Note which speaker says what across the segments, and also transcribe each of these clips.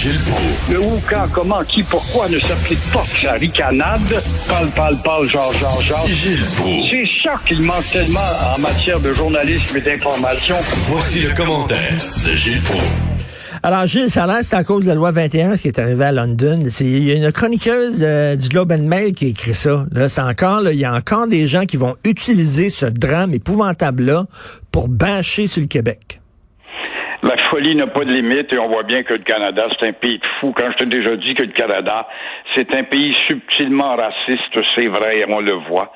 Speaker 1: Gilles Proulx.
Speaker 2: Le où, quand, comment, qui, pourquoi ne s'applique pas que sa ricanade? Parle, parle, parle, genre, genre, genre.
Speaker 1: Gilles Proulx.
Speaker 2: C'est ça qu'il manque tellement en matière de journalisme et d'information.
Speaker 1: Voici le commentaire de Gilles Proulx.
Speaker 3: Alors, Gilles, ça a l'air c'est à cause de la loi 21 qui est arrivée à London. C'est- Il y a une chroniqueuse euh, du Globe and Mail qui a écrit ça. Là, c'est encore, là, il y a encore des gens qui vont utiliser ce drame épouvantable-là pour bâcher sur le Québec.
Speaker 2: La folie n'a pas de limite et on voit bien que le Canada, c'est un pays de fous. Quand je t'ai déjà dit que le Canada, c'est un pays subtilement raciste, c'est vrai, on le voit.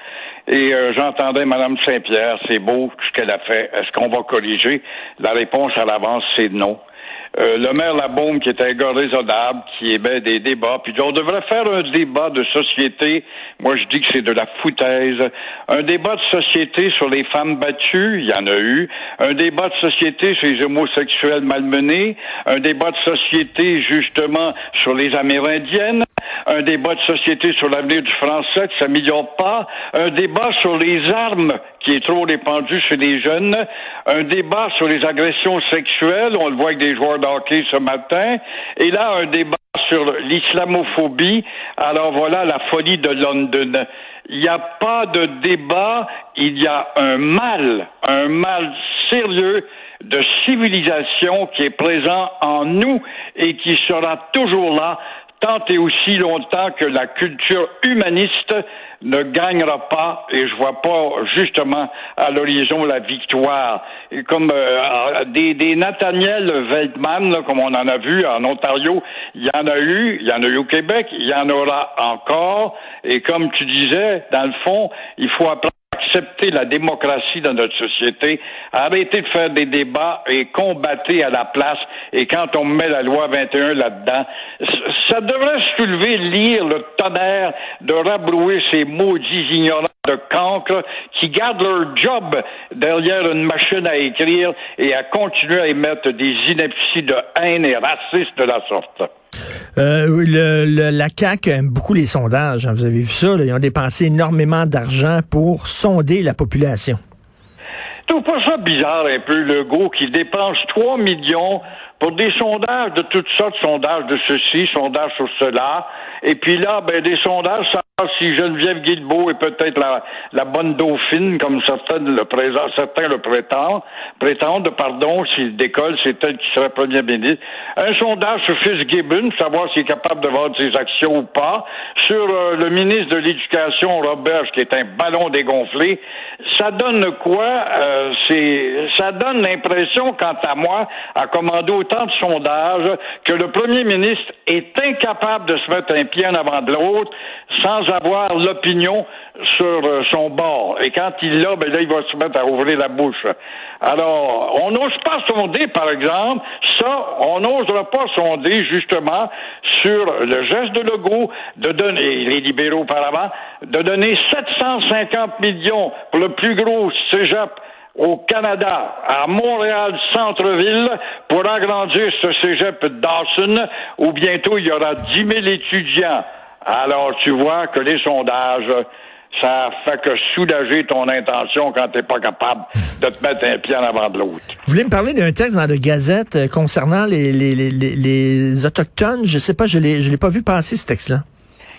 Speaker 2: Et euh, j'entendais Mme Saint-Pierre, c'est beau ce qu'elle a fait. Est-ce qu'on va corriger? La réponse à l'avance, c'est non. Euh, le maire Labaume, qui est un gars raisonnable, qui émet des débats, puis on devrait faire un débat de société. Moi, je dis que c'est de la foutaise. Un débat de société sur les femmes battues, il y en a eu. Un débat de société sur les homosexuels malmenés. Un débat de société, justement, sur les Amérindiennes. Un débat de société sur l'avenir du français qui s'améliore pas. Un débat sur les armes qui est trop répandu chez les jeunes. Un débat sur les agressions sexuelles. On le voit avec des joueurs de hockey ce matin. Et là, un débat sur l'islamophobie. Alors voilà la folie de London. Il n'y a pas de débat, il y a un mal, un mal sérieux de civilisation qui est présent en nous et qui sera toujours là tant et aussi longtemps que la culture humaniste ne gagnera pas, et je vois pas justement à l'horizon la victoire. Et comme euh, des, des Nathaniel Veltman, comme on en a vu en Ontario, il y en a eu, il y en a eu au Québec, il y en aura encore, et comme tu disais, dans le fond, il faut apprendre accepter la démocratie dans notre société, arrêter de faire des débats et combattre à la place. Et quand on met la loi 21 là-dedans, ça devrait soulever, lire le tonnerre de rabrouer ces maudits ignorants de cancre qui gardent leur job derrière une machine à écrire et à continuer à émettre des inepties de haine et racistes de la sorte.
Speaker 3: Euh, le, le- la CAQ aime beaucoup les sondages. hein. Vous avez vu ça? là. Ils ont dépensé énormément d'argent pour sonder la population.
Speaker 2: Tu trouves pas ça bizarre un peu, le go qui dépense 3 millions pour des sondages de toutes sortes, sondages de ceci, sondages sur cela, et puis là, ben, des sondages, savoir si Geneviève Guilbeault est peut-être la, la bonne dauphine, comme certains le, présent, certains le prétendent, prétendent, pardon, s'il décolle, c'est elle qui serait premier ministre. Un sondage sur Fitzgibbon, savoir s'il est capable de vendre ses actions ou pas. Sur euh, le ministre de l'Éducation, Robert, qui est un ballon dégonflé. Ça donne quoi? Euh, c'est, ça donne l'impression, quant à moi, à commander de sondages, que le premier ministre est incapable de se mettre un pied en avant de l'autre sans avoir l'opinion sur euh, son bord. Et quand il l'a, ben là, il va se mettre à ouvrir la bouche. Alors, on n'ose pas sonder, par exemple, ça, on n'osera pas sonder, justement, sur le geste de Legault de donner, les libéraux auparavant, de donner 750 millions pour le plus gros cégep au Canada, à Montréal centre-ville, pour agrandir ce cégep Dawson, où bientôt il y aura 10 000 étudiants. Alors, tu vois que les sondages, ça fait que soulager ton intention quand t'es pas capable de te mettre un pied en avant de l'autre.
Speaker 3: Vous voulez me parler d'un texte dans la Gazette euh, concernant les, les, les, les- Autochtones? Je sais pas, je l'ai, je l'ai pas vu passer, ce texte-là.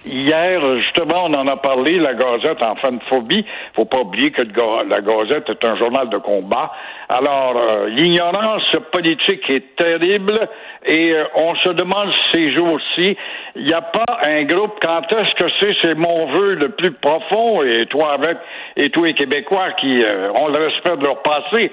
Speaker 2: Hier, justement, on en a parlé, la Gazette en fin de phobie. Faut pas oublier que la Gazette est un journal de combat. Alors, euh, l'ignorance politique est terrible et euh, on se demande ces jours-ci, il n'y a pas un groupe, quand est-ce que c'est, c'est mon vœu le plus profond, et toi avec, et tous les Québécois qui euh, ont le respect de leur passé,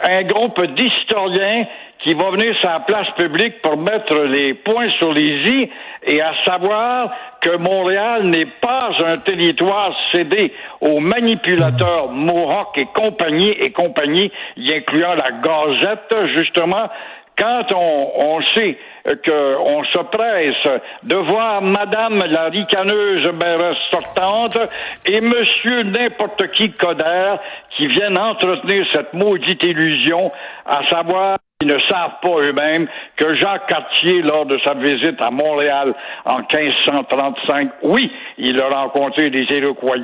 Speaker 2: un groupe d'historiens qui va venir sur la place publique pour mettre les points sur les i et à savoir que Montréal n'est pas un territoire cédé aux manipulateurs Mohawk et compagnie et compagnie, y incluant la Gazette, justement, quand on, on sait qu'on se presse de voir Madame la ricaneuse mairesse sortante et Monsieur n'importe qui Coder qui viennent entretenir cette maudite illusion, à savoir Ils ne savent pas eux-mêmes que Jacques Cartier, lors de sa visite à Montréal en 1535, oui, il a rencontré des Iroquois,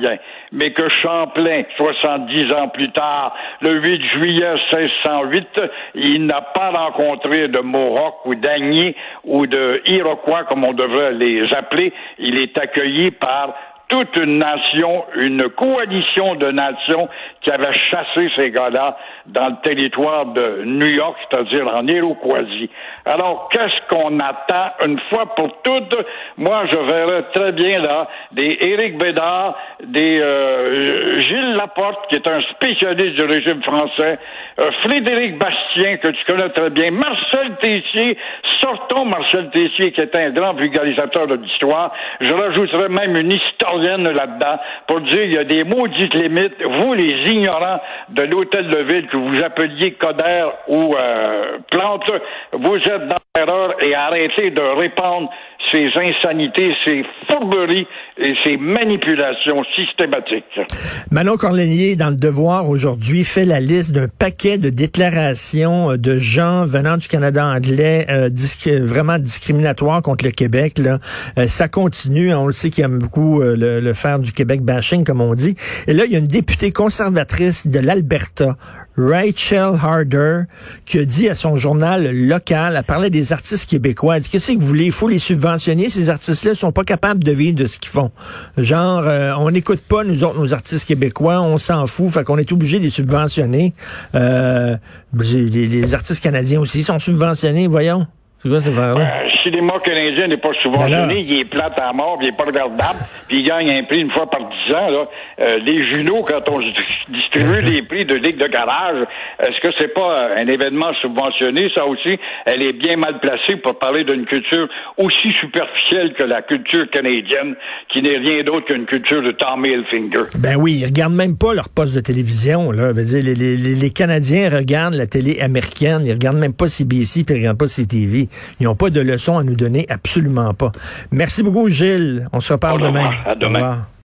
Speaker 2: mais que Champlain, 70 ans plus tard, le 8 juillet 1608, il n'a pas rencontré de Mohawk ou d'Agni ou de Iroquois, comme on devrait les appeler. Il est accueilli par toute une nation, une coalition de nations qui avait chassé ces gars-là dans le territoire de New York, c'est-à-dire en Iroquoisie. Alors, qu'est-ce qu'on attend une fois pour toutes? Moi, je verrais très bien là des Éric Bédard, des euh, Gilles Laporte, qui est un spécialiste du régime français, euh, Frédéric Bastien, que tu connais très bien, Marcel Tessier, sortons Marcel Tessier, qui est un grand vulgarisateur de l'histoire. Je rajouterais même une histoire pour dire il y a des maudites limites. Vous, les ignorants de l'hôtel de ville que vous appeliez Coder ou euh, Plante, vous êtes dans l'erreur et arrêtez de répandre ces insanités, ces fourberies et ces manipulations systématiques.
Speaker 3: Manon Corlénier, dans le Devoir aujourd'hui, fait la liste d'un paquet de déclarations de gens venant du Canada anglais euh, vraiment discriminatoires contre le Québec. Là. Euh, ça continue. On le sait qu'il y a beaucoup euh, le, le faire du Québec bashing, comme on dit. Et là, il y a une députée conservatrice de l'Alberta, Rachel Harder, qui a dit à son journal local, elle parlait des artistes québécois, elle dit, qu'est-ce que vous voulez, il faut les subventionner, ces artistes-là sont pas capables de vivre de ce qu'ils font. Genre, euh, on n'écoute pas, nous autres, nos artistes québécois, on s'en fout, fait qu'on est obligé de les subventionner. Euh, les, artistes canadiens aussi sont subventionnés, voyons. C'est quoi cette affaire-là?
Speaker 2: Euh, cinéma canadien n'est pas subventionné, il est plate à mort, il est pas regardable, puis il gagne un prix une fois par dix ans. Là. Euh, les Juno, quand on distribue les prix de ligue de garage, est-ce que c'est pas un événement subventionné, ça aussi? Elle est bien mal placée pour parler d'une culture aussi superficielle que la culture canadienne, qui n'est rien d'autre qu'une culture de Tommy Hilfiger.
Speaker 3: Ben oui, ils regardent même pas leur poste de télévision. Là. Dire, les, les, les, Canadiens regardent la télé américaine, ils regardent même pas CBC, puis ils regardent pas CTV. Ils n'ont pas de leçons à nous donner, absolument pas. Merci beaucoup, Gilles. On se reparle demain.
Speaker 2: À demain.